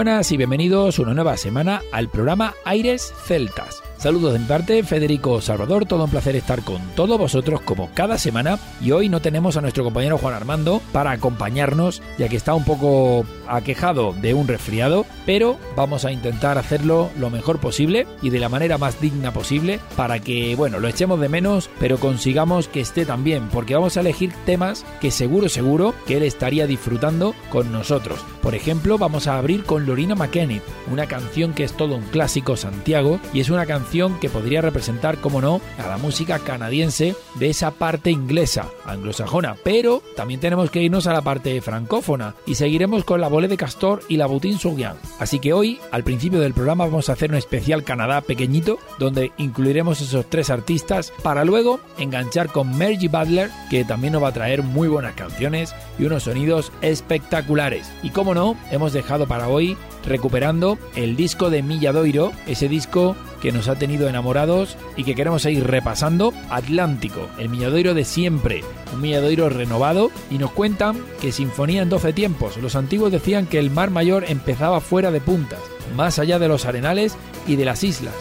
Buenas y bienvenidos una nueva semana al programa Aires Celtas. Saludos de mi parte, Federico Salvador, todo un placer estar con todos vosotros como cada semana y hoy no tenemos a nuestro compañero Juan Armando para acompañarnos ya que está un poco aquejado de un resfriado, pero vamos a intentar hacerlo lo mejor posible y de la manera más digna posible para que, bueno, lo echemos de menos, pero consigamos que esté también, porque vamos a elegir temas que seguro, seguro que él estaría disfrutando con nosotros. Por ejemplo, vamos a abrir con Lorina McKennitt, una canción que es todo un clásico Santiago y es una canción que podría representar, como no, a la música canadiense de esa parte inglesa, anglosajona, pero también tenemos que irnos a la parte francófona y seguiremos con la De Castor y la Boutin Souguian. Así que hoy, al principio del programa, vamos a hacer un especial Canadá pequeñito, donde incluiremos esos tres artistas para luego enganchar con Mergy Butler, que también nos va a traer muy buenas canciones y unos sonidos espectaculares. Y como no, hemos dejado para hoy recuperando el disco de Milladoiro, ese disco que nos ha tenido enamorados y que queremos seguir repasando, Atlántico, el Milladoiro de siempre, un Milladoiro renovado y nos cuentan que Sinfonía en 12 tiempos. Los antiguos decían que el mar mayor empezaba fuera de puntas, más allá de los arenales y de las islas.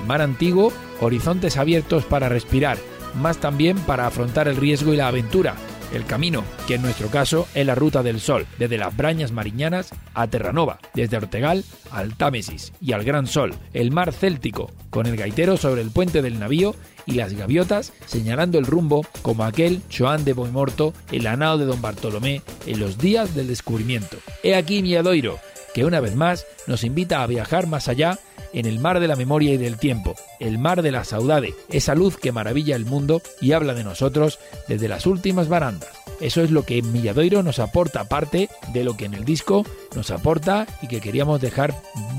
El mar antiguo, horizontes abiertos para respirar, más también para afrontar el riesgo y la aventura, el camino, que en nuestro caso es la ruta del sol, desde las Brañas Mariñanas a Terranova, desde Ortegal al Támesis y al Gran Sol, el mar Céltico, con el gaitero sobre el puente del navío y las gaviotas señalando el rumbo como aquel Joan de Boimorto, el anao de Don Bartolomé en los días del descubrimiento. He aquí mi Adoiro, que una vez más nos invita a viajar más allá en el mar de la memoria y del tiempo, el mar de la saudade, esa luz que maravilla el mundo y habla de nosotros desde las últimas barandas. Eso es lo que Milladoiro nos aporta, aparte de lo que en el disco nos aporta y que queríamos dejar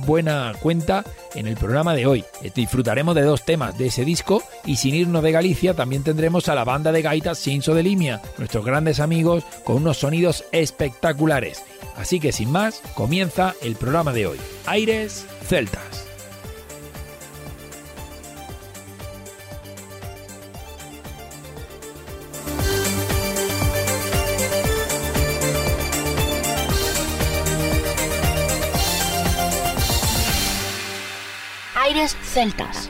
buena cuenta en el programa de hoy. Disfrutaremos de dos temas de ese disco y sin irnos de Galicia también tendremos a la banda de gaitas Sinso de Limia, nuestros grandes amigos con unos sonidos espectaculares. Así que sin más, comienza el programa de hoy. Aires Celtas. Aires Celtas.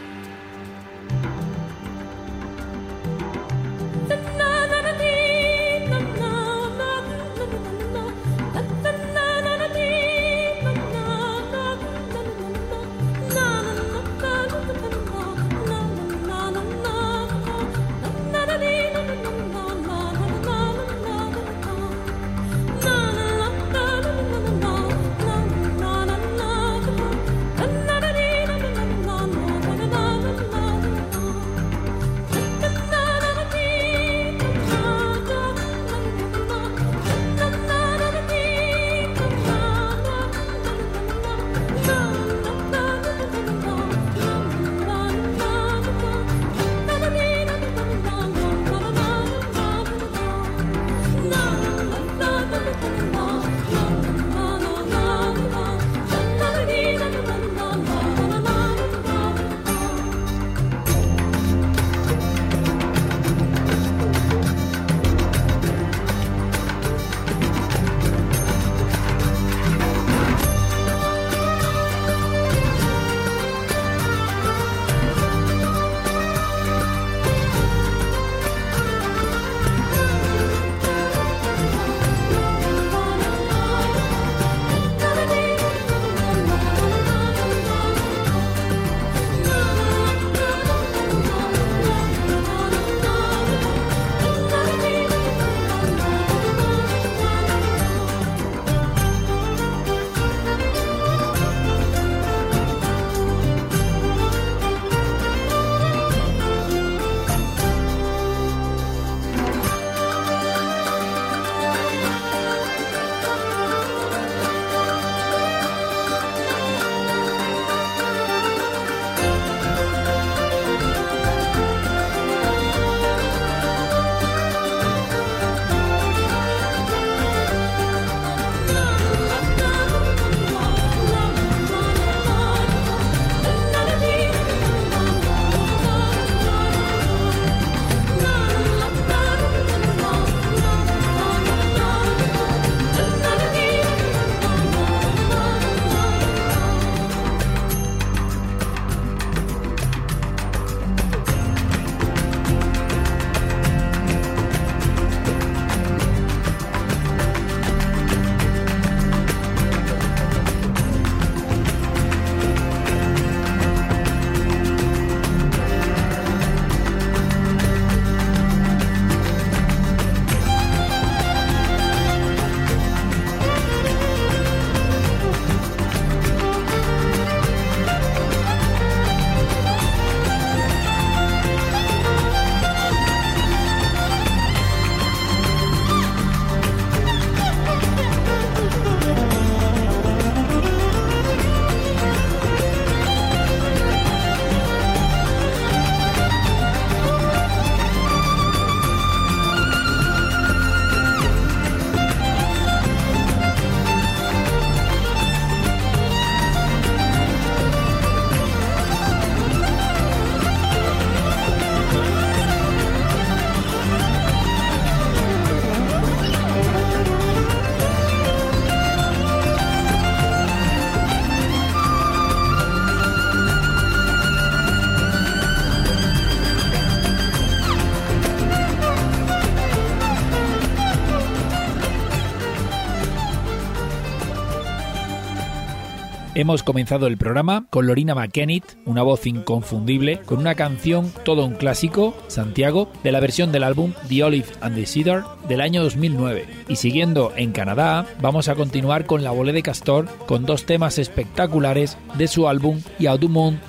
Hemos comenzado el programa con Lorina McKennitt, una voz inconfundible, con una canción todo un clásico, Santiago, de la versión del álbum The Olive and the Cedar del año 2009. Y siguiendo en Canadá, vamos a continuar con La Volée de Castor con dos temas espectaculares de su álbum Y'a du monde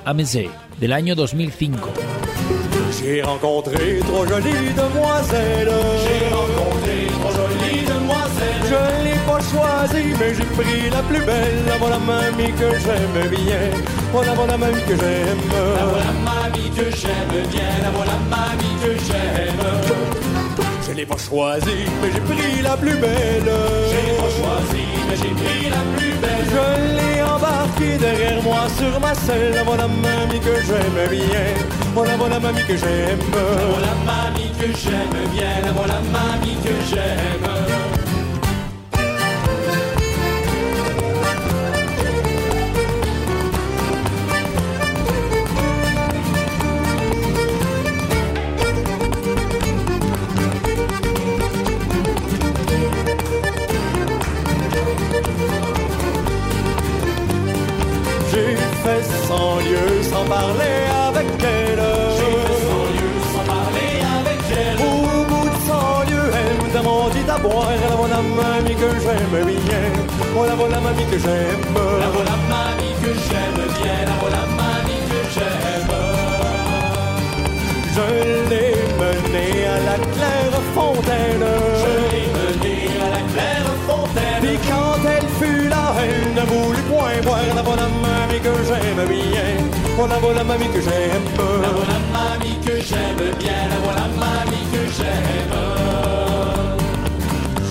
del año 2005. J'ai rencontré demoiselles. J'ai pas choisie, mais j'ai pris la plus belle. La voilà mamie que j'aime bien. Voilà voilà mamie que j'aime. La voilà mamie que j'aime bien. La voilà mamie que j'aime. Je l'ai pas choisie, mais j'ai pris la plus belle. Je l'ai pas choisie, mais j'ai pris la plus belle. Je l'ai embarquée derrière moi sur ma selle. La voilà mamie que j'aime bien. Voilà, voilà mamie que j'aime. Voilà mamie que j'aime bien. Voilà mamie que j'aime. Sans parler avec elle. Sans parler avec elle. Au bout de cent lieues, elle me à boire. La voilà mamie que j'aime bien. Voilà, voilà mamie que j'aime. La voilà mamie que j'aime bien. La voilà mamie que j'aime. Je l'ai menée à la claire fontaine. Je l'ai menée à la claire fontaine. Puis quand elle fut là, elle ne voulut point boire. La voilà mamie que j'aime bien. Voilà, voilà mamie que j'aime. La voilà mamie que j'aime bien. La voilà mamie que j'aime.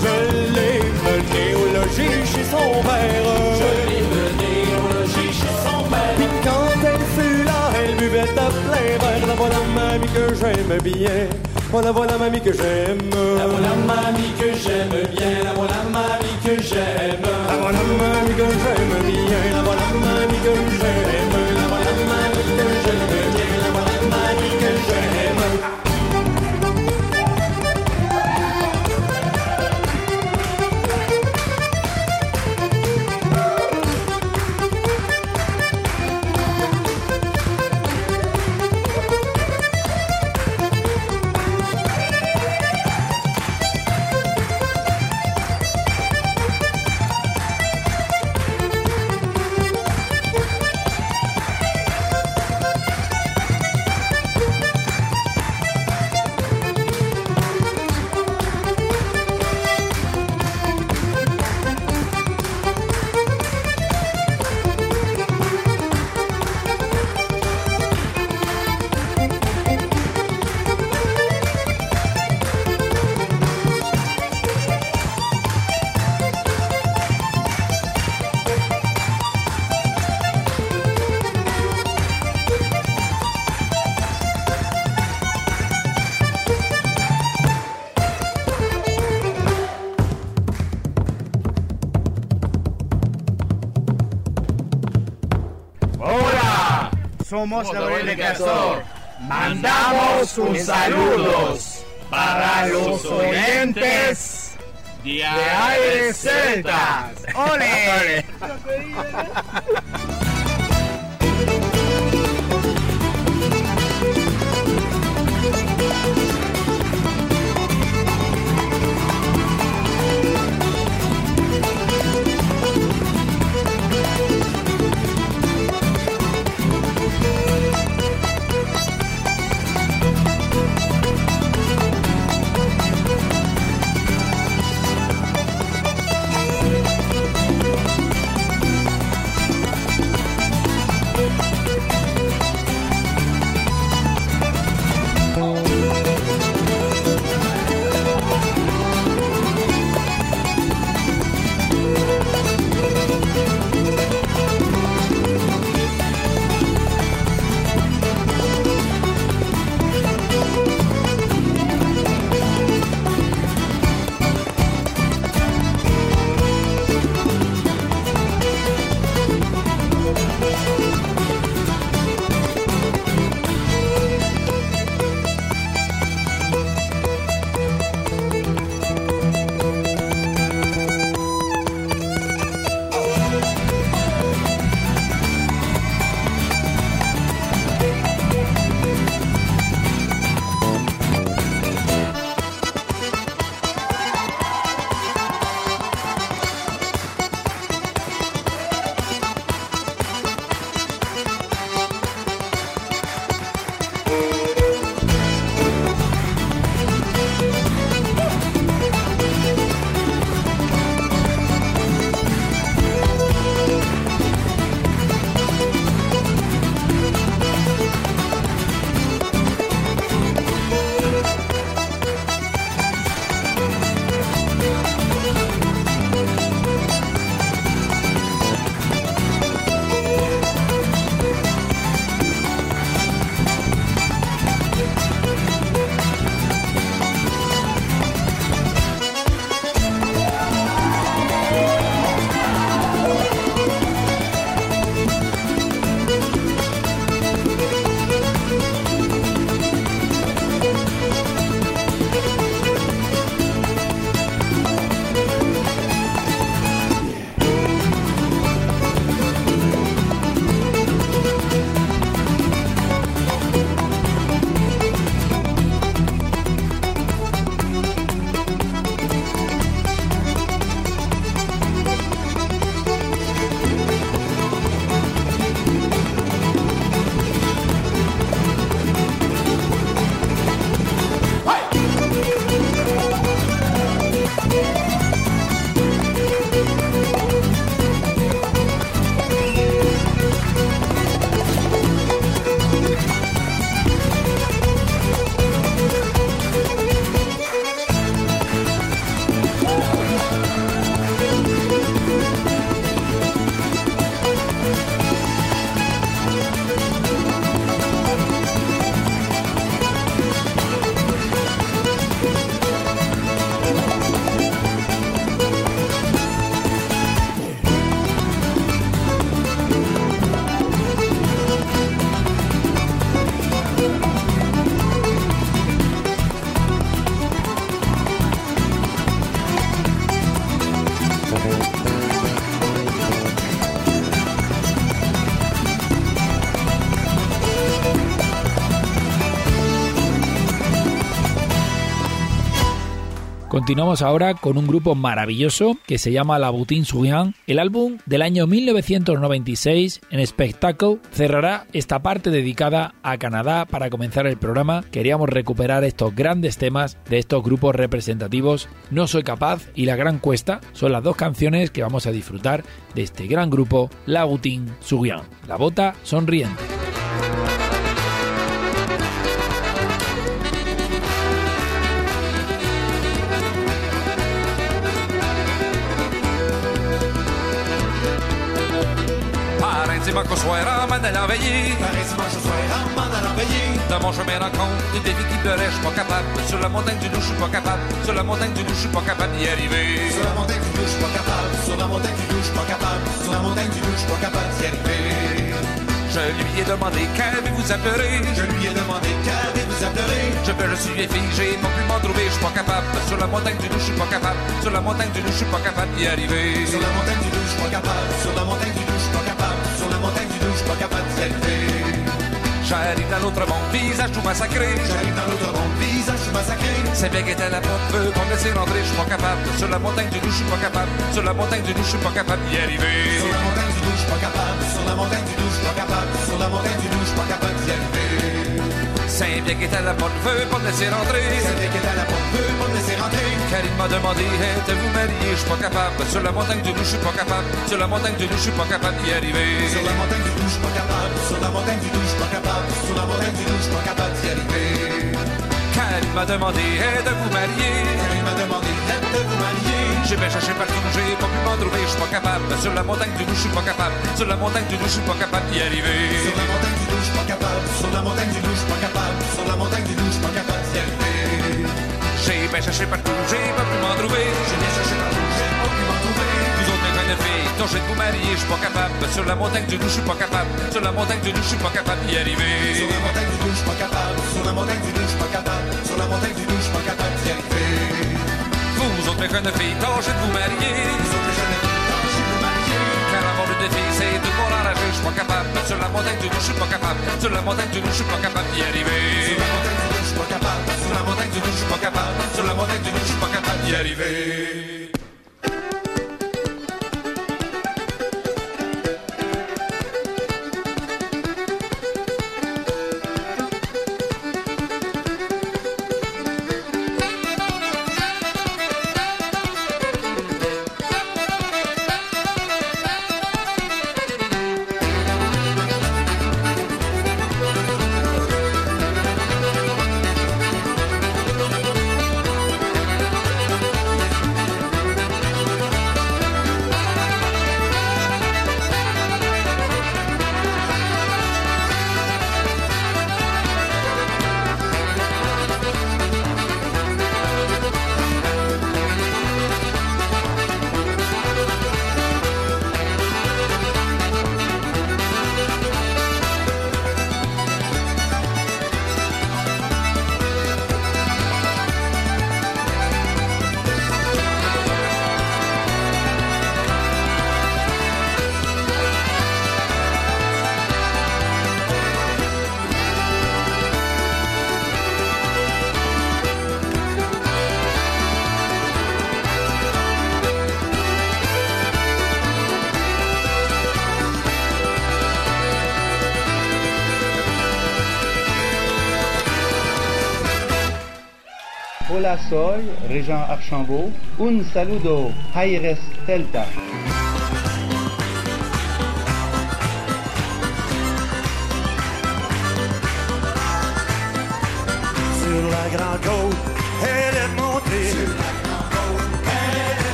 Je l'ai menée au logis chez son père. Je l'ai menée au logis chez son père. Puis quand elle fut là, elle buvait à plein verre. La voilà mamie que j'aime bien. Voilà, voilà mamie que j'aime. La voilà mamie que j'aime bien. La voilà mamie que j'aime. La voilà mamie que j'aime bien. La voilà mamie que j'aime. Somos la Orilla de Castor. Mandamos un saludos para los oyentes de Aires Celtas. ¡Ole! Continuamos ahora con un grupo maravilloso que se llama La Boutin Souyan. El álbum del año 1996 en Spectacle cerrará esta parte dedicada a Canadá para comenzar el programa. Queríamos recuperar estos grandes temas de estos grupos representativos. No soy capaz y La Gran Cuesta son las dos canciones que vamos a disfrutar de este gran grupo La Boutin Souyan. La bota sonriente. Dimanche soir en m'en allant veiller. Paris dimanche soir en m'en allant veiller. Dans mon chemin rencontre des défis qui pleuraient, je suis pas capable. Sur la montagne du loup, je suis pas capable. Sur la montagne du loup, je suis pas capable d'y arriver. Sur la montagne du loup, je suis pas capable. Sur la montagne du loup, je suis pas capable. Sur la montagne du loup, je suis pas capable d'y arriver. Je lui ai demandé qu'avez-vous appelé Je lui ai demandé qu'avez-vous appelé Je peux, je suis figé, non plus m'en trouver, je suis pas capable Sur la montagne du loup, je suis pas capable Sur la montagne du loup, je suis pas capable d'y arriver Sur la montagne du loup, je suis pas capable Sur la montagne du suis pas capable d'y arriver J'arrive dans l'autre monde, visage tout massacré. J'arrive dans l'autre monde, visage tout massacré. C'est bien qu'était la porte, veut qu'on me laisse rentrer, je suis pas capable. Sur la montagne du loup, je suis pas capable. Sur la montagne du loup, je suis pas capable d'y arriver. Sur la montagne du loup, je suis pas capable. Sur la montagne du loup, je suis pas capable. Sur la montagne du loup, je suis pas capable d'y arriver. C'est bien qu'était la porte, pas me laisser rentrer. C'est bien qu'était la porte, pas me laisser rentrer. Car il m'a demandé, êtes-vous marié, je suis pas capable. Sur la montagne du loup, je suis pas capable. Sur la montagne du loup, je suis pas capable d'y arriver. Sur la montagne du loup, je suis pas capable. Sur la montagne du loup, je suis pas capable. Sur la montagne du loup, je suis pas capable d'y arriver. Car il m'a demandé, êtes-vous marié Car il m'a demandé, êtes-vous marié J'ai bien cherché partout, j'ai pas pu m'en trouver, je suis pas capable. Sur la montagne du loup, je suis pas capable. Sur la montagne du loup, je suis pas capable d'y arriver. Sur la montagne du loup, je suis pas capable. Sur la montagne du loup, J'ai bien cherché partout, j'ai pas pu m'en trouver. J'ai bien cherché partout, j'ai pas pu m'en trouver. Vous autres, mes de filles, tâchez de vous marier, je suis pas capable. Sur la montagne du loup, je suis pas capable. Sur la montagne du loup, je suis pas capable d'y arriver. Sur la montagne du loup, je suis pas capable. Sur la montagne du loup, je suis pas capable. Sur la montagne du loup, je suis pas capable d'y arriver. Vous autres, mes de filles, tâchez de vous marier. Vous autres, les jeunes filles, tâchez de vous marier. Car l'amour de filles, c'est tout pour enrager, je suis pas capable. Sur la montagne du loup, je suis pas capable. Sur la montagne du loup, je suis pas capable d'y arriver. Sur la montagne du loup, je suis pas capable. Sur la montagne du loup, je suis pas capable. Sur la montagne du loup, je suis pas capable d'y arriver. Régent Archambault. Un saludo, Aires Delta.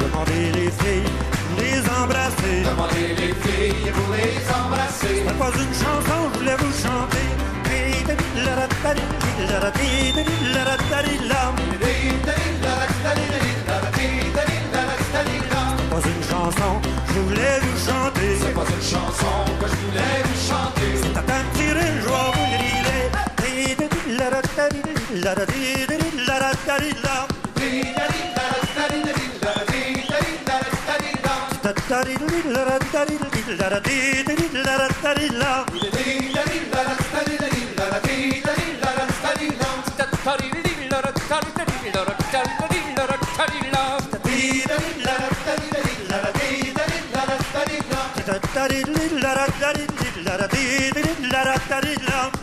Demandez les filles, les embrasser. Demandez les filles pour les embrasser. C'est pas une chanson, je voulais vous chanter. Pas une chanson, je voulais vous chanter. C'est pas une chanson que je voulais vous chanter. da da da da da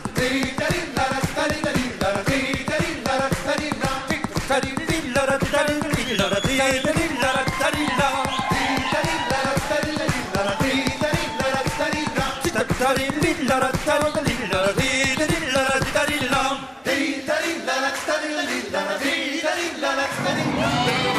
Thank you.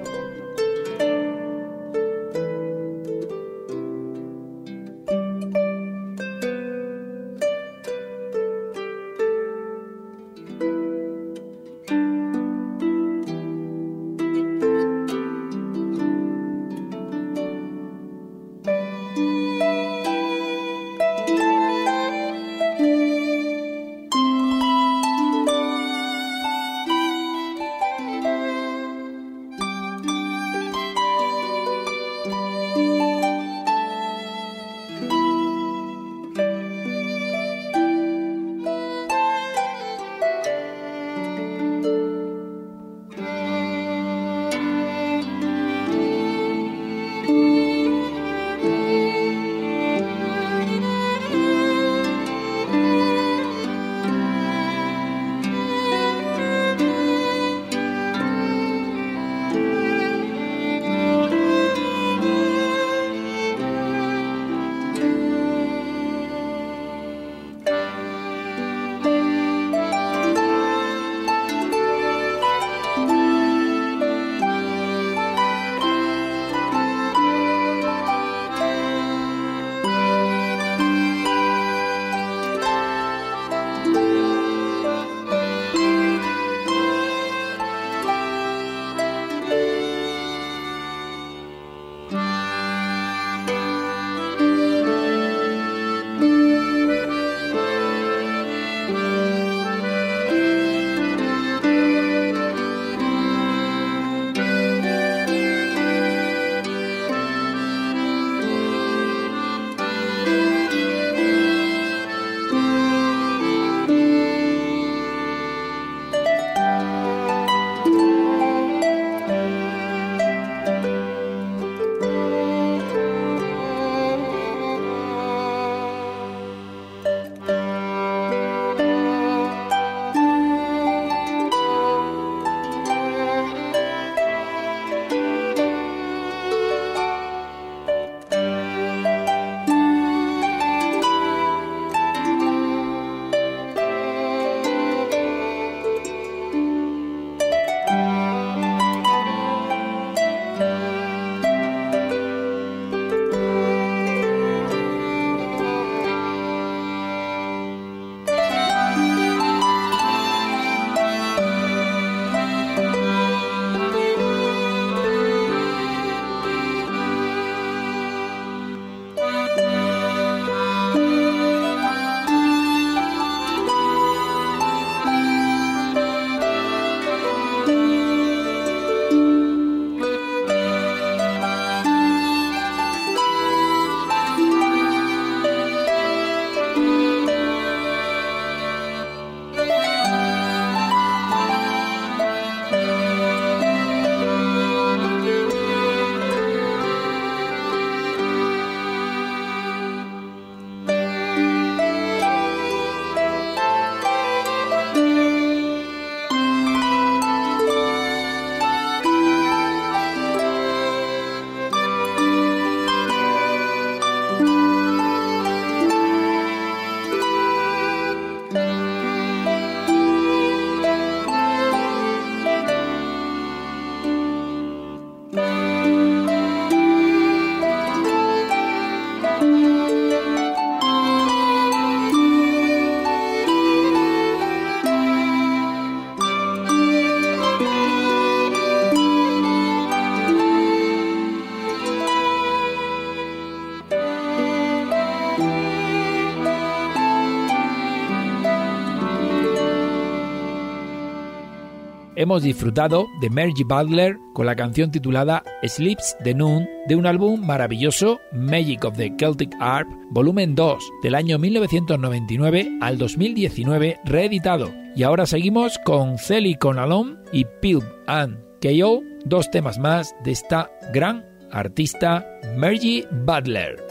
Hemos disfrutado de Margie Butler con la canción titulada Sleeps the Noon de un álbum maravilloso Magic of the Celtic Harp volumen 2 del año 1999 al 2019 reeditado. Y ahora seguimos con Celi Conalon y Pilb and KO, dos temas más de esta gran artista Margie Butler.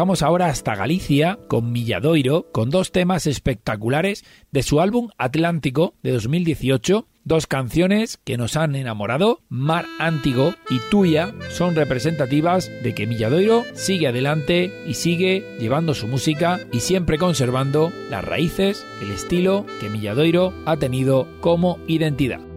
Viajamos ahora hasta Galicia con Milladoiro, con dos temas espectaculares de su álbum Atlántico de 2018 Dos canciones que nos han enamorado, Mar Antigo y Tuya, son representativas de que Milladoiro sigue adelante y sigue llevando su música y siempre conservando las raíces, el estilo que Milladoiro ha tenido como identidad.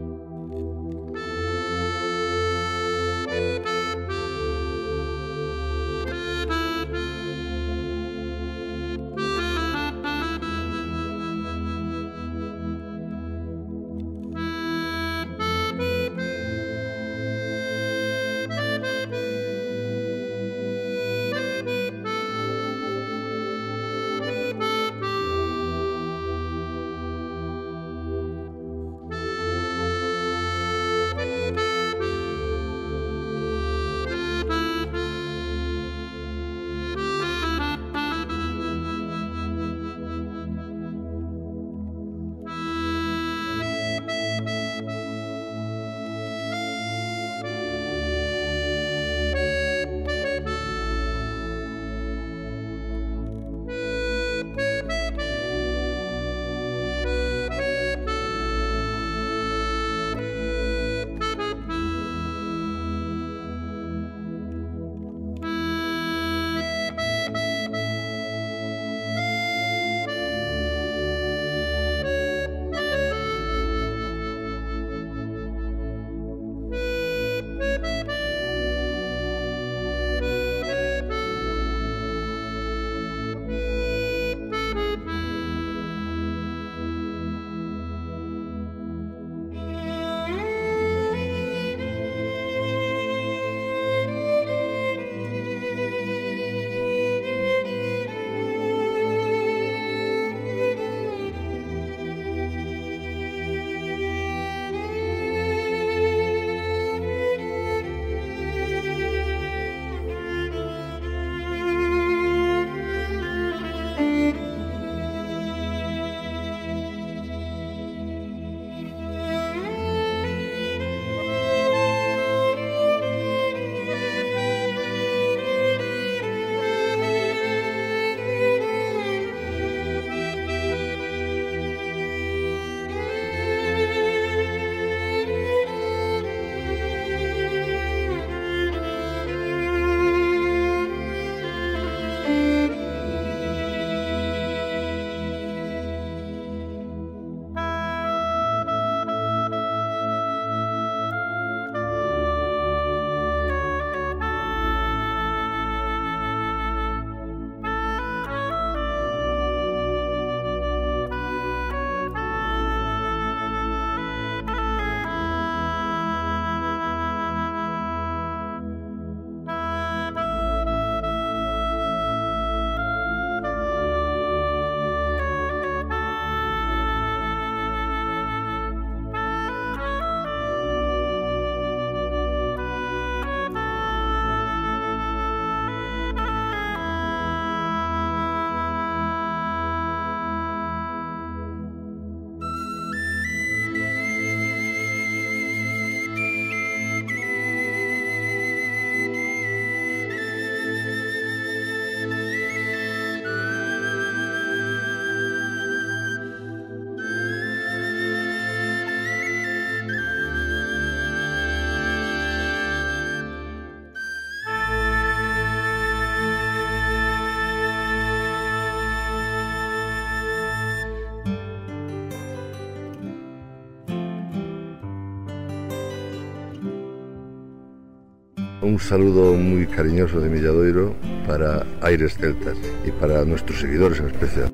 Un saludo muy cariñoso de Milladoiro para Aires Celtas y para nuestros seguidores en especial.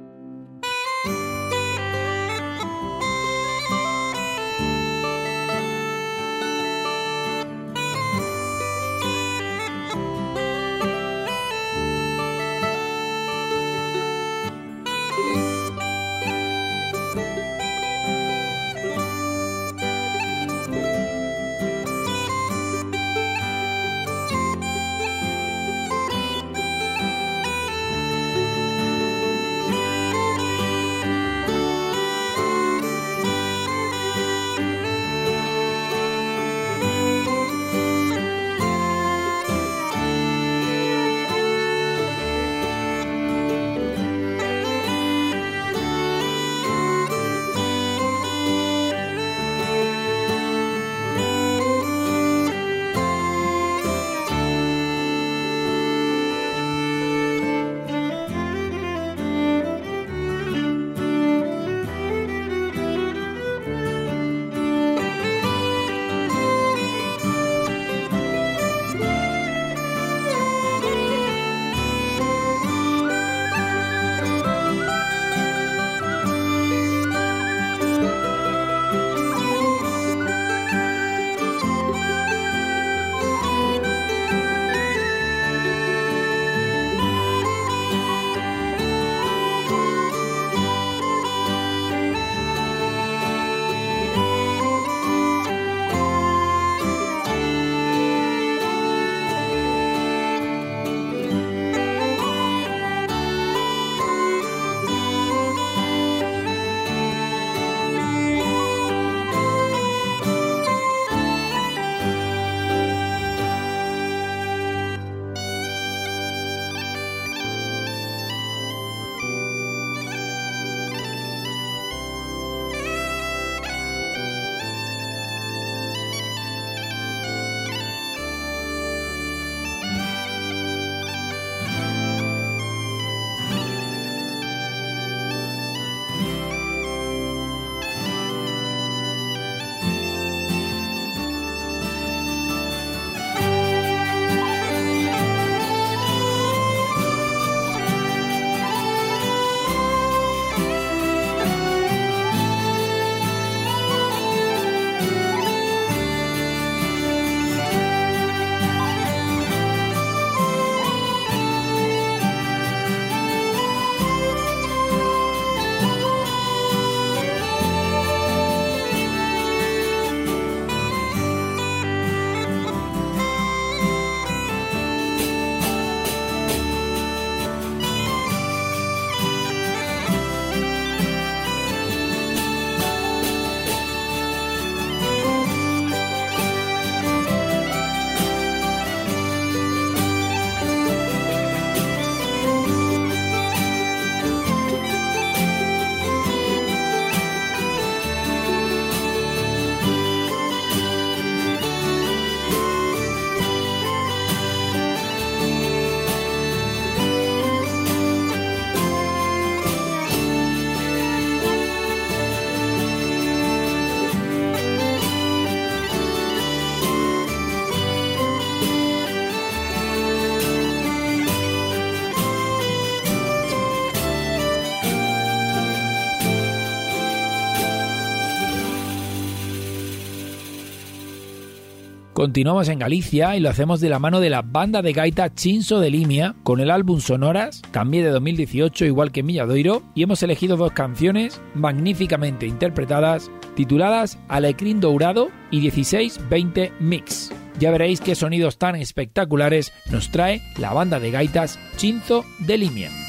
Continuamos en Galicia y lo hacemos de la mano de la banda de gaita Chinso de Limia con el álbum Sonoras, también de 2018 igual que Milladoiro, y hemos elegido dos canciones magníficamente interpretadas tituladas Alecrín Dourado y 1620 Mix. Ya veréis qué sonidos tan espectaculares nos trae la banda de gaitas Chinzo de Limia.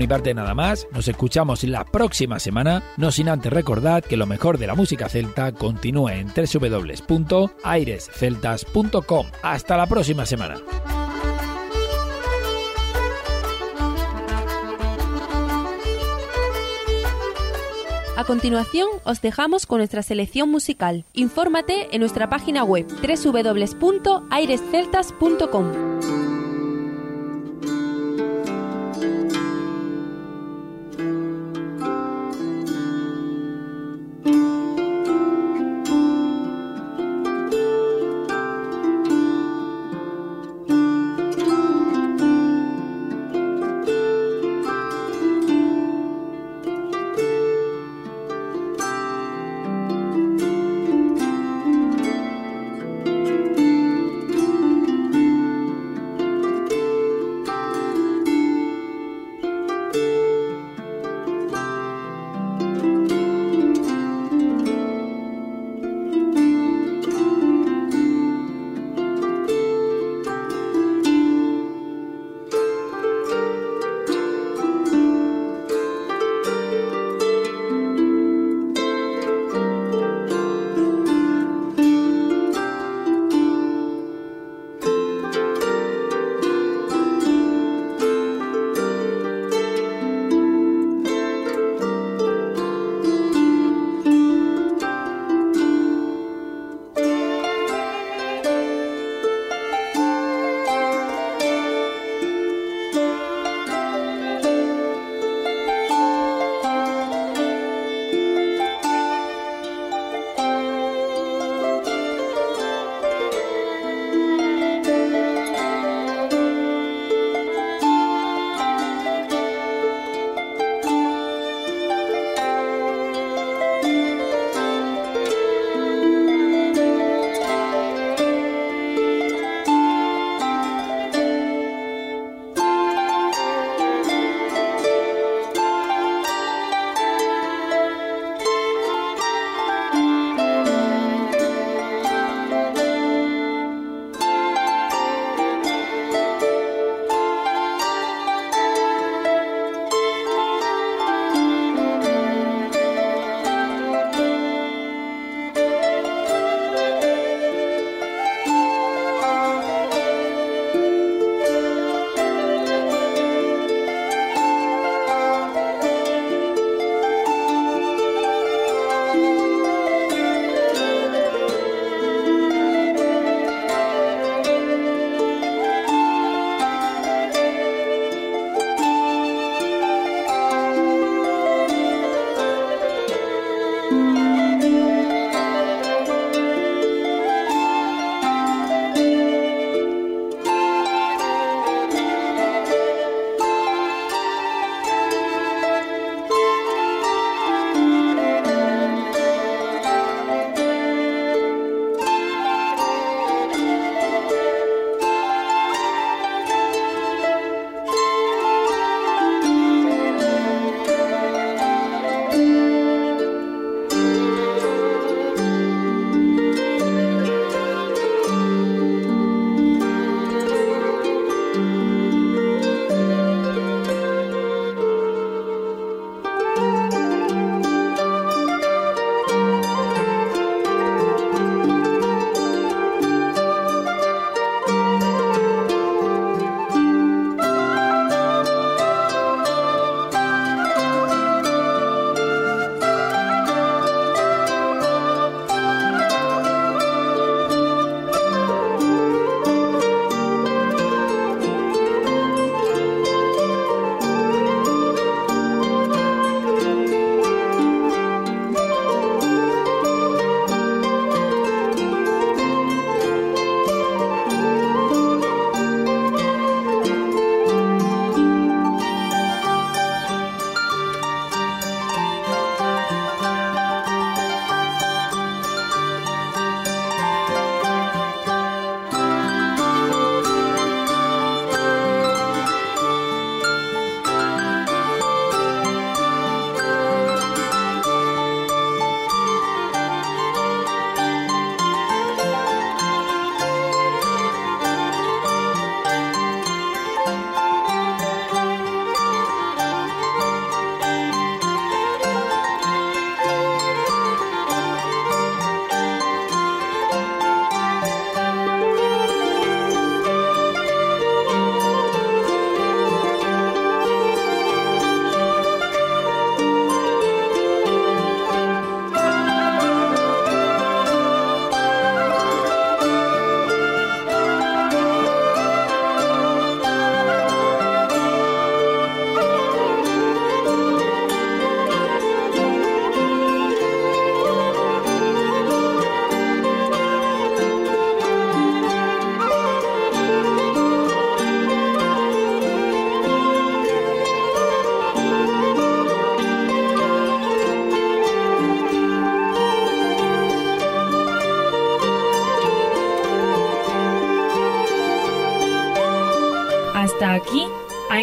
Mi parte nada más, nos escuchamos la próxima semana, no sin antes recordar que lo mejor de la música celta continúa en www.airesceltas.com. Hasta la próxima semana. A continuación, os dejamos con nuestra selección musical. Infórmate en nuestra página web www.airesceltas.com.